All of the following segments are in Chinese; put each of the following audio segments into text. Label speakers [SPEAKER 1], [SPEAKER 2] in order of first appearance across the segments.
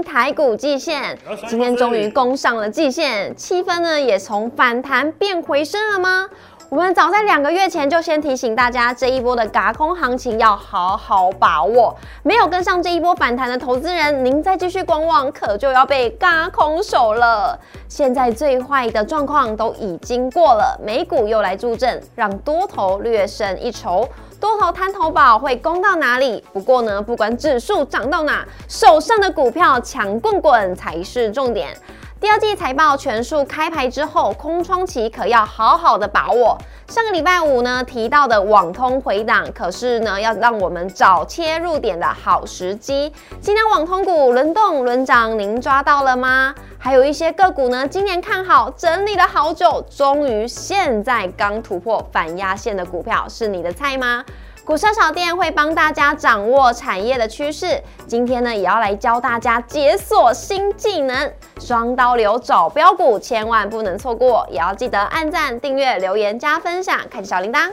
[SPEAKER 1] 台股季线，今天终于攻上了季线，气氛呢也从反弹变回升了吗？我们早在两个月前就先提醒大家，这一波的嘎空行情要好好把握。没有跟上这一波反弹的投资人，您再继续观望，可就要被嘎空手了。现在最坏的状况都已经过了，美股又来助阵，让多头略胜一筹。多头滩头宝会攻到哪里？不过呢，不管指数涨到哪，手上的股票强棍棍才是重点。第二季财报全数开牌之后，空窗期可要好好的把握。上个礼拜五呢提到的网通回档，可是呢要让我们找切入点的好时机。今天网通股轮动轮涨，您抓到了吗？还有一些个股呢，今年看好，整理了好久，终于现在刚突破反压线的股票，是你的菜吗？股市小店会帮大家掌握产业的趋势，今天呢也要来教大家解锁新技能，双刀流找标股，千万不能错过，也要记得按赞、订阅、留言、加分享，开启小铃铛。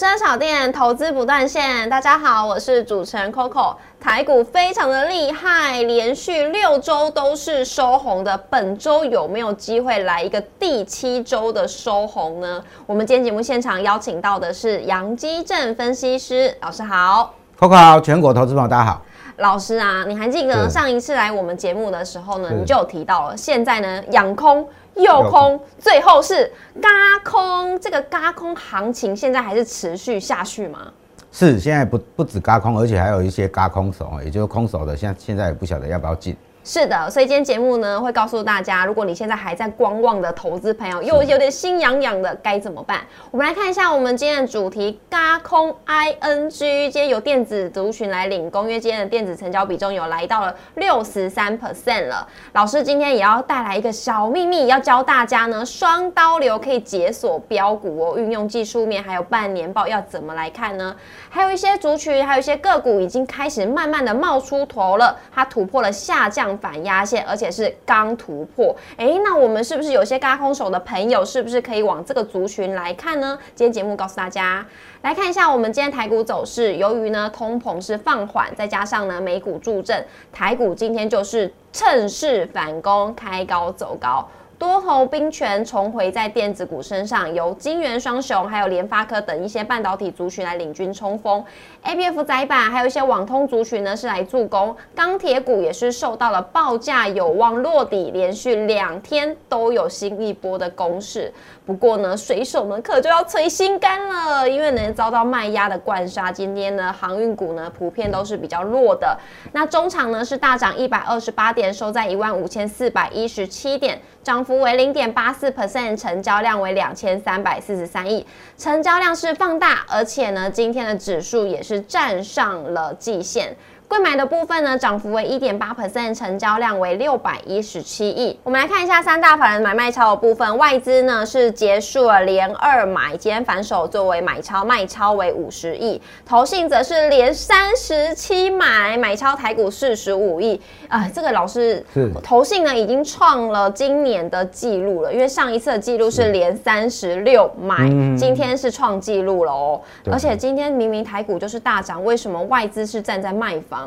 [SPEAKER 1] 股市小店投资不断线，大家好，我是主持人 Coco。台股非常的厉害，连续六周都是收红的，本周有没有机会来一个第七周的收红呢？我们今天节目现场邀请到的是杨基正分析师老师，好
[SPEAKER 2] ，Coco 好，全国投资朋友大家好。
[SPEAKER 1] 老师啊，你还记得上一次来我们节目的时候呢，你就有提到了，现在呢养空。右空，最后是嘎空，这个嘎空行情现在还是持续下去吗？
[SPEAKER 2] 是，现在不不止嘎空，而且还有一些嘎空手，也就是空手的，现现在也不晓得要不要进。
[SPEAKER 1] 是的，所以今天节目呢会告诉大家，如果你现在还在观望的投资朋友，又有点心痒痒的，该怎么办？我们来看一下我们今天的主题：嘎空 ING。今天有电子族群来领工，因为今天的电子成交比重有来到了六十三 percent 了。老师今天也要带来一个小秘密，要教大家呢，双刀流可以解锁标股哦，运用技术面还有半年报要怎么来看呢？还有一些族群，还有一些个股已经开始慢慢的冒出头了，它突破了下降。反压线，而且是刚突破。哎，那我们是不是有些嘎空手的朋友，是不是可以往这个族群来看呢？今天节目告诉大家，来看一下我们今天台股走势。由于呢通膨是放缓，再加上呢美股助阵，台股今天就是趁势反攻，开高走高。多头兵权重回在电子股身上，由金元双雄还有联发科等一些半导体族群来领军冲锋，A B F 窄板还有一些网通族群呢是来助攻，钢铁股也是受到了报价有望落底，连续两天都有新一波的攻势。不过呢，水手们可就要捶心肝了，因为呢遭到卖压的灌杀，今天呢航运股呢普遍都是比较弱的。那中场呢是大涨一百二十八点，收在一万五千四百一十七点。涨幅为零点八四 percent，成交量为两千三百四十三亿，成交量是放大，而且呢，今天的指数也是站上了季线。贵买的部分呢，涨幅为一点八 percent，成交量为六百一十七亿。我们来看一下三大法人买卖超的部分，外资呢是结束了连二买，今天反手作为买超，卖超为五十亿。投信则是连三十七买，买超台股四十五亿。啊，这个老师是投信呢已经创了今年的记录了，因为上一次的记录是连三十六买，今天是创纪录了哦。而且今天明明台股就是大涨，为什么外资是站在卖方？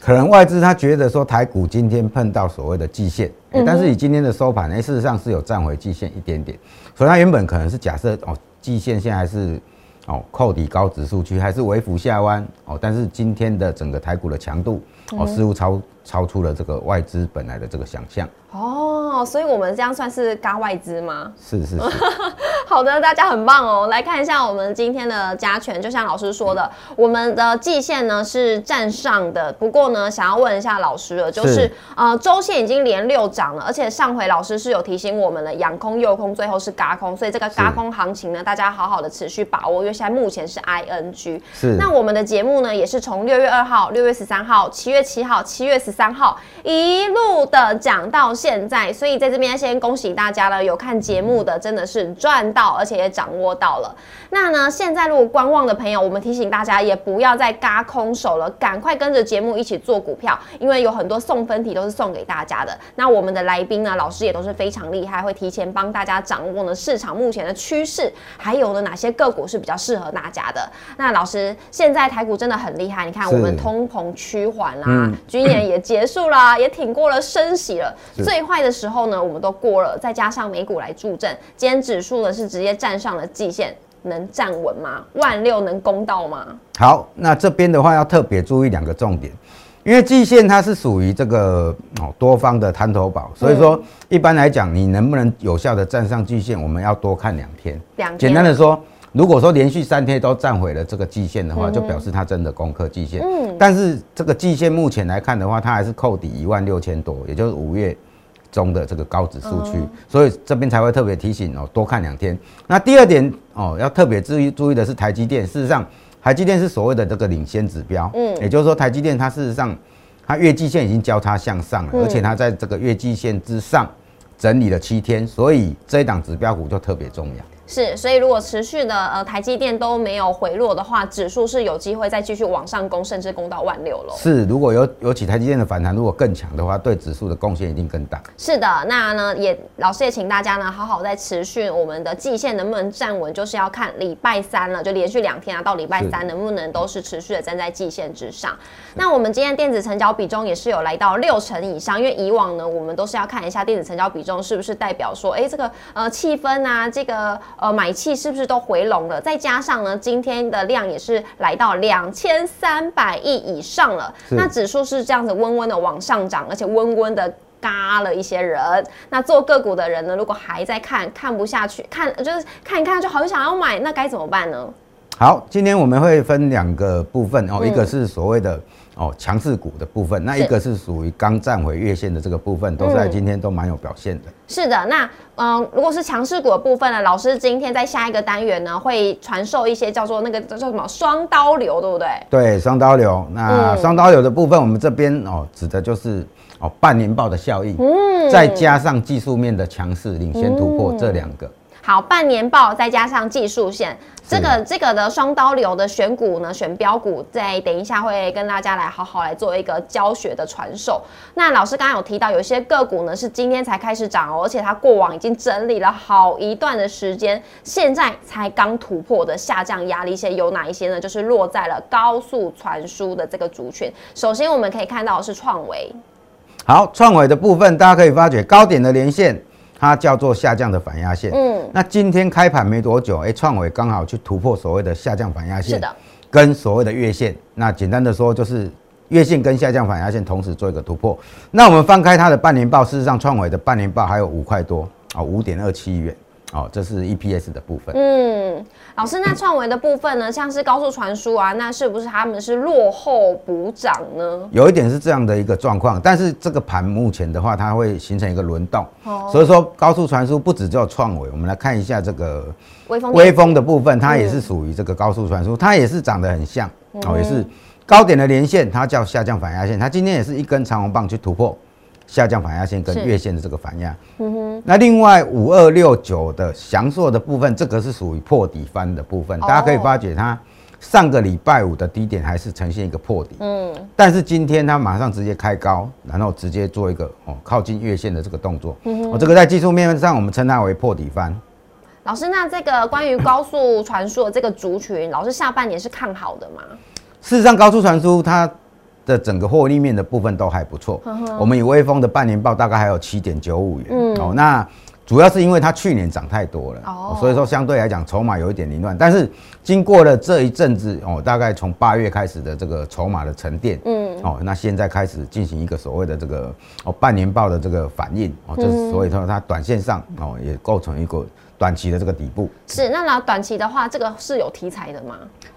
[SPEAKER 2] 可能外资他觉得说台股今天碰到所谓的季线，但是以今天的收盘呢，事实上是有站回季线一点点，所以它原本可能是假设哦，季线现在是哦扣底高指数区，还是微幅下弯哦，但是今天的整个台股的强度哦，似乎超超出了这个外资本来的这个想象。
[SPEAKER 1] 哦，所以我们这样算是嘎外资吗？
[SPEAKER 2] 是是是。
[SPEAKER 1] 好的，大家很棒哦。来看一下我们今天的加权，就像老师说的，我们的季线呢是站上的。不过呢，想要问一下老师了，就是呃周线已经连六涨了，而且上回老师是有提醒我们的，阳空、右空，最后是嘎空，所以这个嘎空行情呢，大家好好的持续把握，因为现在目前是 ING。
[SPEAKER 2] 是。
[SPEAKER 1] 那我们的节目呢，也是从六月二号、六月十三号、七月七号、七月十三号一路的讲到现在，所以在这边先恭喜大家了，有看节目的真的是赚。到，而且也掌握到了。那呢，现在如果观望的朋友，我们提醒大家也不要再嘎空手了，赶快跟着节目一起做股票，因为有很多送分题都是送给大家的。那我们的来宾呢，老师也都是非常厉害，会提前帮大家掌握呢市场目前的趋势，还有呢哪些个股是比较适合大家的。那老师，现在台股真的很厉害，你看我们通膨趋缓啦，军演也结束啦，也挺过了升息了，最坏的时候呢我们都过了，再加上美股来助阵，今天指数呢是直接站上了季线。能站稳吗？万六能攻到吗？
[SPEAKER 2] 好，那这边的话要特别注意两个重点，因为季线它是属于这个哦多方的滩头堡，所以说一般来讲，你能不能有效的站上季线，我们要多看两天。
[SPEAKER 1] 两天。
[SPEAKER 2] 简单的说，如果说连续三天都站回了这个季线的话，就表示它真的攻克季线。嗯。但是这个季线目前来看的话，它还是扣底一万六千多，也就是五月。中的这个高指数区，所以这边才会特别提醒哦，多看两天。那第二点哦，要特别注意注意的是台积电。事实上，台积电是所谓的这个领先指标，嗯，也就是说台积电它事实上它月季线已经交叉向上了，而且它在这个月季线之上整理了七天，所以这一档指标股就特别重要。
[SPEAKER 1] 是，所以如果持续的呃台积电都没有回落的话，指数是有机会再继续往上攻，甚至攻到万六喽。
[SPEAKER 2] 是，如果有尤其台积电的反弹如果更强的话，对指数的贡献一定更大。
[SPEAKER 1] 是的，那呢也老师也请大家呢好好再持续我们的季线能不能站稳，就是要看礼拜三了，就连续两天啊，到礼拜三能不能都是持续的站在季线之上。那我们今天电子成交比重也是有来到六成以上，因为以往呢我们都是要看一下电子成交比重是不是代表说，哎这个呃气氛啊这个。呃，买气是不是都回笼了？再加上呢，今天的量也是来到两千三百亿以上了。那指数是这样子温温的往上涨，而且温温的嘎了一些人。那做个股的人呢，如果还在看看不下去，看就是看一看就好想要买，那该怎么办呢？
[SPEAKER 2] 好，今天我们会分两个部分哦，一个是所谓的。哦，强势股的部分，那一个是属于刚站回月线的这个部分，都在今天都蛮有表现的。
[SPEAKER 1] 是的，那嗯，如果是强势股的部分呢，老师今天在下一个单元呢，会传授一些叫做那个叫什么双刀流，对不对？
[SPEAKER 2] 对，双刀流。那双刀流的部分，我们这边哦，指的就是哦半年报的效应，嗯，再加上技术面的强势领先突破这两个。
[SPEAKER 1] 好，半年报再加上技术线，这个这个的双刀流的选股呢，选标股，在等一下会跟大家来好好来做一个教学的传授。那老师刚刚有提到，有些个股呢是今天才开始涨哦，而且它过往已经整理了好一段的时间，现在才刚突破的下降压力线有哪一些呢？就是落在了高速传输的这个族群。首先我们可以看到是创维，
[SPEAKER 2] 好，创维的部分大家可以发觉高点的连线。它叫做下降的反压线。嗯，那今天开盘没多久，哎，创伟刚好去突破所谓的下降反压线，
[SPEAKER 1] 是的，
[SPEAKER 2] 跟所谓的月线。那简单的说，就是月线跟下降反压线同时做一个突破。那我们翻开它的半年报，事实上创伟的半年报还有五块多啊，五点二七元。哦，这是 EPS 的部分。
[SPEAKER 1] 嗯，老师，那创维的部分呢？像是高速传输啊，那是不是他们是落后补涨呢？
[SPEAKER 2] 有一点是这样的一个状况，但是这个盘目前的话，它会形成一个轮动。哦，所以说高速传输不只叫创维，我们来看一下这个
[SPEAKER 1] 微风
[SPEAKER 2] 微风的部分，它也是属于这个高速传输，它也是长得很像哦，也是高点的连线，它叫下降反压线，它今天也是一根长红棒去突破。下降反压线跟月线的这个反压，嗯哼。那另外五二六九的翔硕的部分，这个是属于破底翻的部分，大家可以发觉它上个礼拜五的低点还是呈现一个破底，嗯。但是今天它马上直接开高，然后直接做一个哦靠近月线的这个动作，嗯哼。哦，这个在技术面上我们称它为破底翻。
[SPEAKER 1] 老师，那这个关于高速传输的这个族群，老师下半年是看好的吗？
[SPEAKER 2] 事实上，高速传输它。的整个获利面的部分都还不错。我们以微风的半年报大概还有七点九五元哦。那主要是因为它去年涨太多了，哦所以说相对来讲筹码有一点凌乱。但是经过了这一阵子哦，大概从八月开始的这个筹码的沉淀，嗯，哦，那现在开始进行一个所谓的这个哦半年报的这个反应哦，这所以说它短线上哦也构成一个短期的这个底部。
[SPEAKER 1] 是，那那短期的话，这个是有题材的吗？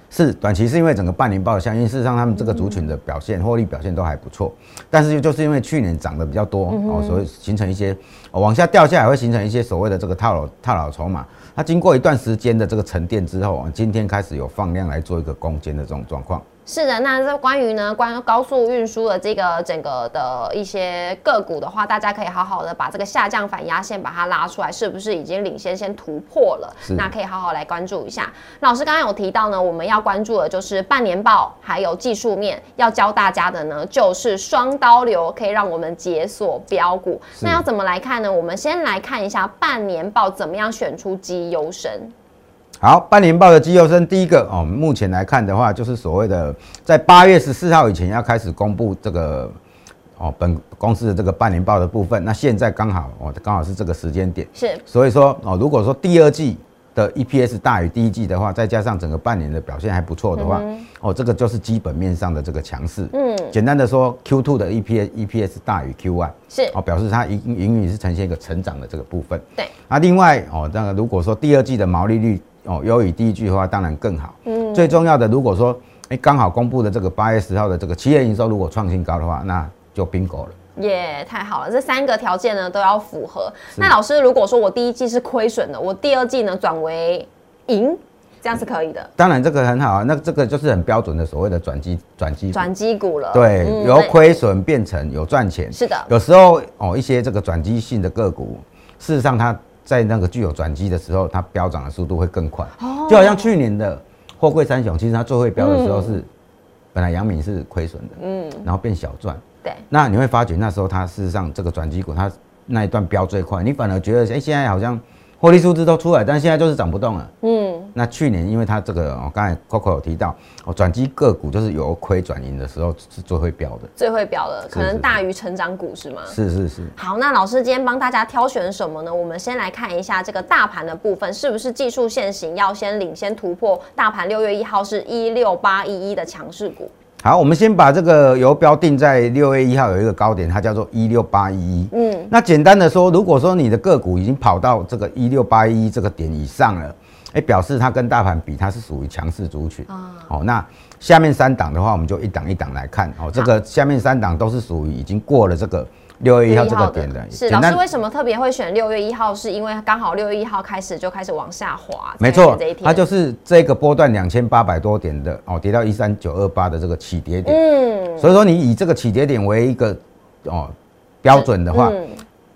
[SPEAKER 2] 是短期是因为整个半年报的相应，事实上他们这个族群的表现获利表现都还不错，但是就是因为去年涨得比较多哦，所以形成一些往下掉下来会形成一些所谓的这个套牢套牢筹码。那经过一段时间的这个沉淀之后，今天开始有放量来做一个攻坚的这种状况。
[SPEAKER 1] 是的，那这关于呢关高速运输的这个整个的一些个股的话，大家可以好好的把这个下降反压线把它拉出来，是不是已经领先先突破了？那可以好好来关注一下。老师刚刚有提到呢，我们要关注的就是半年报，还有技术面。要教大家的呢，就是双刀流可以让我们解锁标股。那要怎么来看呢？我们先来看一下半年报怎么样选出绩优生。
[SPEAKER 2] 好，半年报的绩优生，第一个哦，目前来看的话，就是所谓的在八月十四号以前要开始公布这个哦本公司的这个半年报的部分。那现在刚好哦，刚好是这个时间点，
[SPEAKER 1] 是，
[SPEAKER 2] 所以说哦，如果说第二季的 EPS 大于第一季的话，再加上整个半年的表现还不错的话，哦，这个就是基本面上的这个强势。嗯，简单的说，Q2 的 EPS EPS 大于 Q1，
[SPEAKER 1] 是
[SPEAKER 2] 哦，表示它盈盈余是呈现一个成长的这个部分。
[SPEAKER 1] 对，
[SPEAKER 2] 那另外哦，那个如果说第二季的毛利率哦，优于第一句的话，当然更好。嗯，最重要的，如果说哎，刚好公布的这个八月十号的这个企业营收如果创新高的话，那就 bingo 了。
[SPEAKER 1] 耶，太好了，这三个条件呢都要符合。那老师，如果说我第一季是亏损的，我第二季呢转为赢，这样是可以的。
[SPEAKER 2] 当然这个很好啊，那这个就是很标准的所谓的转机转机
[SPEAKER 1] 转机股了。
[SPEAKER 2] 对，由亏损变成有赚钱。
[SPEAKER 1] 是的，
[SPEAKER 2] 有时候哦，一些这个转机性的个股，事实上它。在那个具有转机的时候，它飙涨的速度会更快。哦，就好像去年的货柜三雄，其实它最会飙的时候是，本来阳明是亏损的，嗯，然后变小赚。
[SPEAKER 1] 对，
[SPEAKER 2] 那你会发觉那时候它事实上这个转机股，它那一段飙最快，你反而觉得哎，现在好像。获利数字都出来，但现在就是涨不动了。嗯，那去年因为它这个，我刚才 Coco 有提到，哦，转机个股就是由亏转盈的时候是最会标的，
[SPEAKER 1] 最会标的，可能大于成长股是吗？
[SPEAKER 2] 是是是。
[SPEAKER 1] 好，那老师今天帮大家挑选什么呢？我们先来看一下这个大盘的部分，是不是技术线型要先领先突破？大盘六月一号是一六八一一的强势股。
[SPEAKER 2] 好，我们先把这个游标定在六月一号有一个高点，它叫做一六八一一。嗯，那简单的说，如果说你的个股已经跑到这个一六八一这个点以上了，哎，表示它跟大盘比，它是属于强势族群。哦，好，那下面三档的话，我们就一档一档来看。哦，这个下面三档都是属于已经过了这个。六月一号这个点的，
[SPEAKER 1] 是老师为什么特别会选六月一号？是因为刚好六月一号开始就开始往下滑，
[SPEAKER 2] 没错，它就是这个波段两千八百多点的哦，跌到一三九二八的这个起跌点。嗯，所以说你以这个起跌点为一个哦标准的话。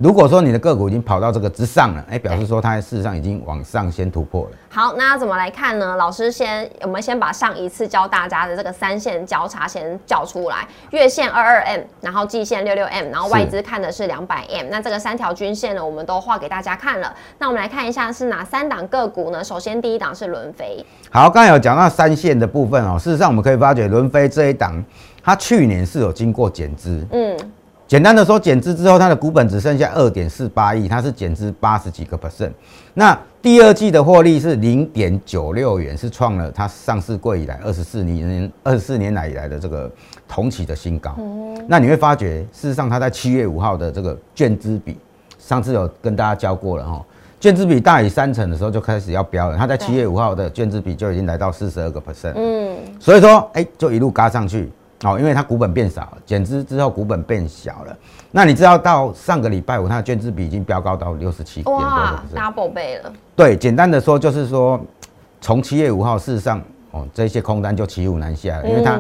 [SPEAKER 2] 如果说你的个股已经跑到这个之上了，哎，表示说它事实上已经往上先突破了。
[SPEAKER 1] 好，那怎么来看呢？老师先，我们先把上一次教大家的这个三线交叉先叫出来，月线二二 M，然后季线六六 M，然后外资看的是两百 M。那这个三条均线呢，我们都画给大家看了。那我们来看一下是哪三档个股呢？首先第一档是轮飞。
[SPEAKER 2] 好，刚才有讲到三线的部分哦，事实上我们可以发觉轮飞这一档，它去年是有经过减资，嗯。简单的说，减资之后，它的股本只剩下二点四八亿，它是减资八十几个 percent。那第二季的获利是零点九六元，是创了它上市柜以来二十四年二十四年来以来的这个同期的新高。那你会发觉，事实上它在七月五号的这个券资比，上次有跟大家教过了哈，券资比大于三成的时候就开始要飙了。它在七月五号的券资比就已经来到四十二个 percent。嗯，所以说，哎，就一路嘎上去。哦，因为它股本变少了，减资之后股本变小了。那你知道到上个礼拜五，它的券资比已经飙高到六十七点多
[SPEAKER 1] 了，double 倍了。
[SPEAKER 2] 对，简单的说就是说，从七月五号，事实上哦，这些空单就骑虎难下了，因为它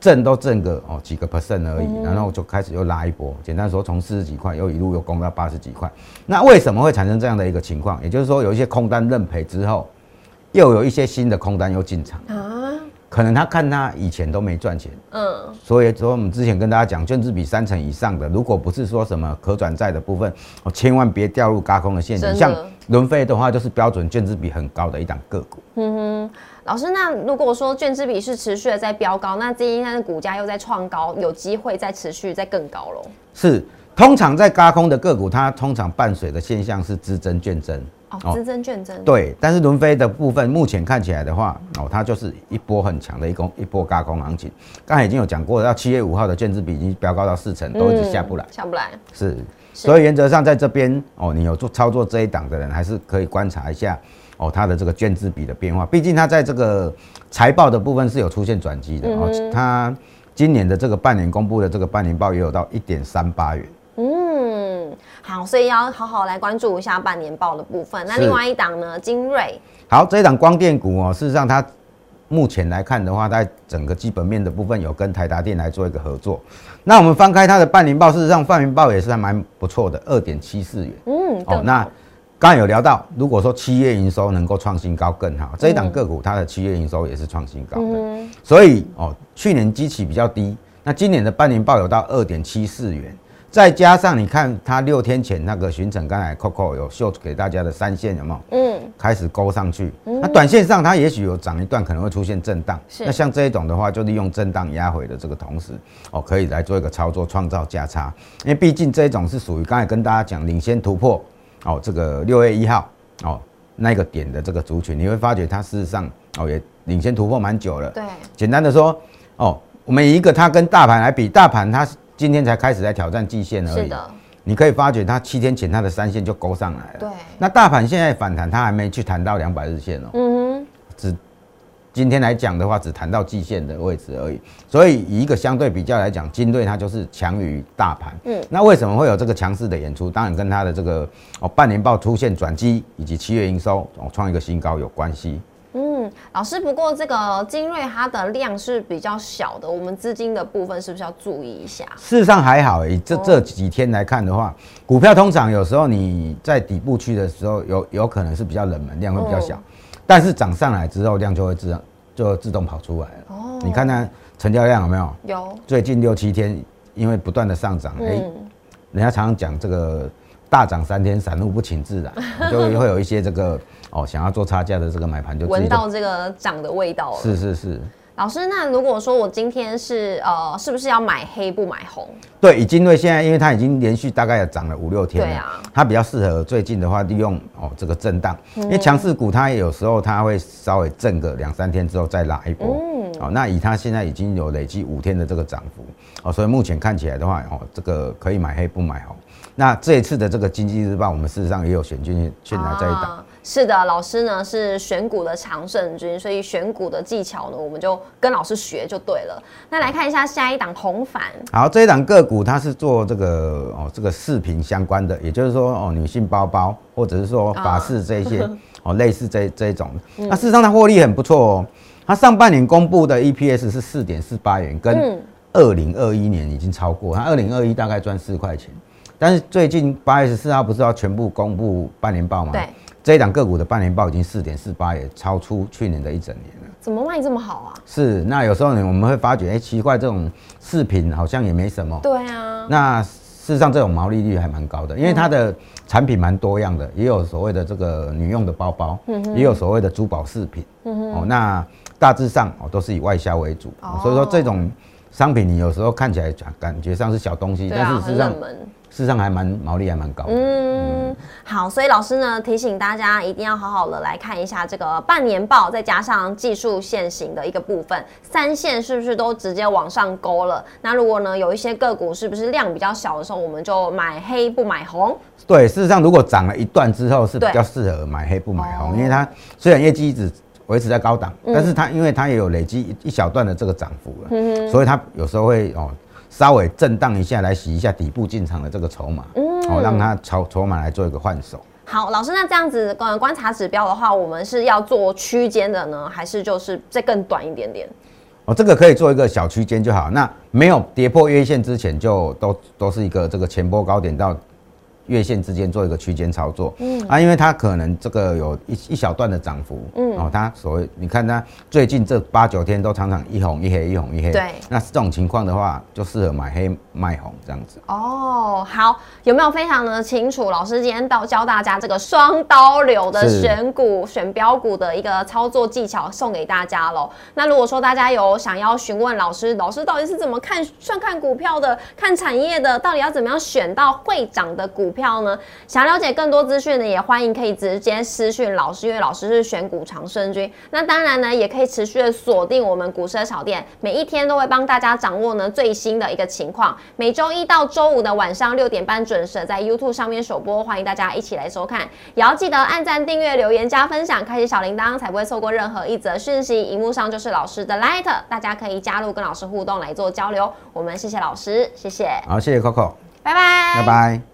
[SPEAKER 2] 挣都挣个哦几个 percent 而已，然后就开始又拉一波。简单说，从四十几块又一路又攻到八十几块。那为什么会产生这样的一个情况？也就是说，有一些空单认赔之后，又有一些新的空单又进场啊。可能他看他以前都没赚钱，嗯，所以说我们之前跟大家讲，券资比三成以上的，如果不是说什么可转债的部分，哦，千万别掉入嘎空的陷阱。像轮飞的话，就是标准券资比很高的一档个股。嗯
[SPEAKER 1] 哼，老师，那如果说券资比是持续的在飙高，那今天的股价又在创高，有机会再持续再更高喽？
[SPEAKER 2] 是，通常在嘎空的个股，它通常伴随的现象是资增券增。
[SPEAKER 1] 哦，资增券增
[SPEAKER 2] 对，但是轮飞的部分目前看起来的话，哦，它就是一波很强的一攻一波高空行情。刚才已经有讲过，到七月五号的券资比已经飙高到四成，都一直下不来，
[SPEAKER 1] 下不来。
[SPEAKER 2] 是，所以原则上在这边哦，你有做操作这一档的人，还是可以观察一下哦，它的这个券资比的变化。毕竟它在这个财报的部分是有出现转机的哦，它今年的这个半年公布的这个半年报也有到一点三八元。
[SPEAKER 1] 好，所以要好好来关注一下半年报的部分。那另外一档呢，精锐。
[SPEAKER 2] 好，这一档光电股哦，事实上它目前来看的话，在整个基本面的部分有跟台达电来做一个合作。那我们翻开它的半年报，事实上半年报也是还蛮不错的，二点七四元。
[SPEAKER 1] 嗯，哦，
[SPEAKER 2] 那刚刚有聊到，如果说七月营收能够创新高更好，这一档个股它的七月营收也是创新高的。所以哦，去年基期比较低，那今年的半年报有到二点七四元。再加上你看，它六天前那个巡城，刚才 Coco 有秀给大家的三线有没有？嗯，开始勾上去。那短线上它也许有涨一段，可能会出现震荡。那像这一种的话，就利用震荡压回的这个同时，哦，可以来做一个操作，创造价差。因为毕竟这一种是属于刚才跟大家讲领先突破哦，这个六月一号哦那个点的这个族群，你会发觉它事实上哦也领先突破蛮久了。
[SPEAKER 1] 对，
[SPEAKER 2] 简单的说哦，我们以一个它跟大盘来比，大盘它。今天才开始在挑战季线而已。是的，你可以发觉它七天前它的三线就勾上来了。
[SPEAKER 1] 对。
[SPEAKER 2] 那大盘现在反弹，它还没去谈到两百日线哦。嗯哼。只今天来讲的话，只谈到季线的位置而已。所以以一个相对比较来讲，金队它就是强于大盘。嗯。那为什么会有这个强势的演出？当然跟它的这个哦半年报出现转机，以及七月营收哦创一个新高有关系。
[SPEAKER 1] 嗯，老师，不过这个精锐它的量是比较小的，我们资金的部分是不是要注意一下？
[SPEAKER 2] 事实上还好，以这这几天来看的话，股票通常有时候你在底部区的时候，有有可能是比较冷门，量会比较小，但是涨上来之后，量就会自就自动跑出来了。哦，你看它成交量有没有？
[SPEAKER 1] 有。
[SPEAKER 2] 最近六七天因为不断的上涨，哎，人家常常讲这个大涨三天，散户不请自来，就会有一些这个。哦，想要做差价的这个买盘就
[SPEAKER 1] 闻到这个涨的味道了。
[SPEAKER 2] 是是是，
[SPEAKER 1] 老师，那如果说我今天是呃，是不是要买黑不买红？
[SPEAKER 2] 对，已经因为现在，因为它已经连续大概涨了五六天了，它比较适合最近的话利用哦这个震荡，因为强势股它有时候它会稍微震个两三天之后再拉一波。嗯，哦，那以它现在已经有累计五天的这个涨幅，哦，所以目前看起来的话，哦，这个可以买黑不买红。那这一次的这个经济日报，我们事实上也有选进去拿这一档。
[SPEAKER 1] 是的，老师呢是选股的常胜军，所以选股的技巧呢，我们就跟老师学就对了。那来看一下下一档红反。
[SPEAKER 2] 好，这一档个股它是做这个哦，这个饰品相关的，也就是说哦，女性包包或者是说法式这些 哦，类似这这一种。那事实上它获利很不错哦，它上半年公布的 EPS 是四点四八元，跟二零二一年已经超过，它二零二一大概赚四块钱，但是最近八月十四号不是要全部公布半年报吗？
[SPEAKER 1] 对。
[SPEAKER 2] 这一档个股的半年报已经四点四八，也超出去年的一整年了。
[SPEAKER 1] 怎么卖这么好啊？
[SPEAKER 2] 是，那有时候呢，我们会发觉，哎，奇怪，这种饰品好像也没什么。
[SPEAKER 1] 对啊。
[SPEAKER 2] 那事实上，这种毛利率还蛮高的，因为它的产品蛮多样的，也有所谓的这个女用的包包，也有所谓的珠宝饰品。哦，那大致上哦都是以外销为主，所以说这种商品你有时候看起来感觉上是小东西，但是事实上。事实上还蛮毛利还蛮高的。嗯，
[SPEAKER 1] 好，所以老师呢提醒大家一定要好好的来看一下这个半年报，再加上技术线型的一个部分，三线是不是都直接往上勾了？那如果呢有一些个股是不是量比较小的时候，我们就买黑不买红？
[SPEAKER 2] 对，事实上如果涨了一段之后是比较适合买黑不买红，因为它虽然业绩一直维持在高档，但是它因为它也有累积一小段的这个涨幅了，嗯所以它有时候会哦。稍微震荡一下，来洗一下底部进场的这个筹码，嗯哦，让它筹筹码来做一个换手。
[SPEAKER 1] 好，老师，那这样子观观察指标的话，我们是要做区间的呢，还是就是再更短一点点？
[SPEAKER 2] 哦，这个可以做一个小区间就好。那没有跌破月线之前，就都都是一个这个前波高点到。月线之间做一个区间操作，嗯啊，因为它可能这个有一一小段的涨幅，嗯哦，它所谓你看它最近这八九天都常常一红一黑一红一黑，
[SPEAKER 1] 对，
[SPEAKER 2] 那这种情况的话就适合买黑卖红这样子。
[SPEAKER 1] 哦，好，有没有非常的清楚？老师今天到教大家这个双刀流的选股选标股的一个操作技巧送给大家喽。那如果说大家有想要询问老师，老师到底是怎么看算看股票的，看产业的，到底要怎么样选到会涨的股票？票呢？想了解更多资讯呢，也欢迎可以直接私讯老师，因为老师是选股长胜军。那当然呢，也可以持续的锁定我们股市小店，每一天都会帮大家掌握呢最新的一个情况。每周一到周五的晚上六点半准时在 YouTube 上面首播，欢迎大家一起来收看。也要记得按赞、订阅、留言、加分享，开启小铃铛，才不会错过任何一则讯息。荧幕上就是老师的 Light，大家可以加入跟老师互动来做交流。我们谢谢老师，谢谢。
[SPEAKER 2] 好，谢谢 Coco，
[SPEAKER 1] 拜拜，
[SPEAKER 2] 拜拜。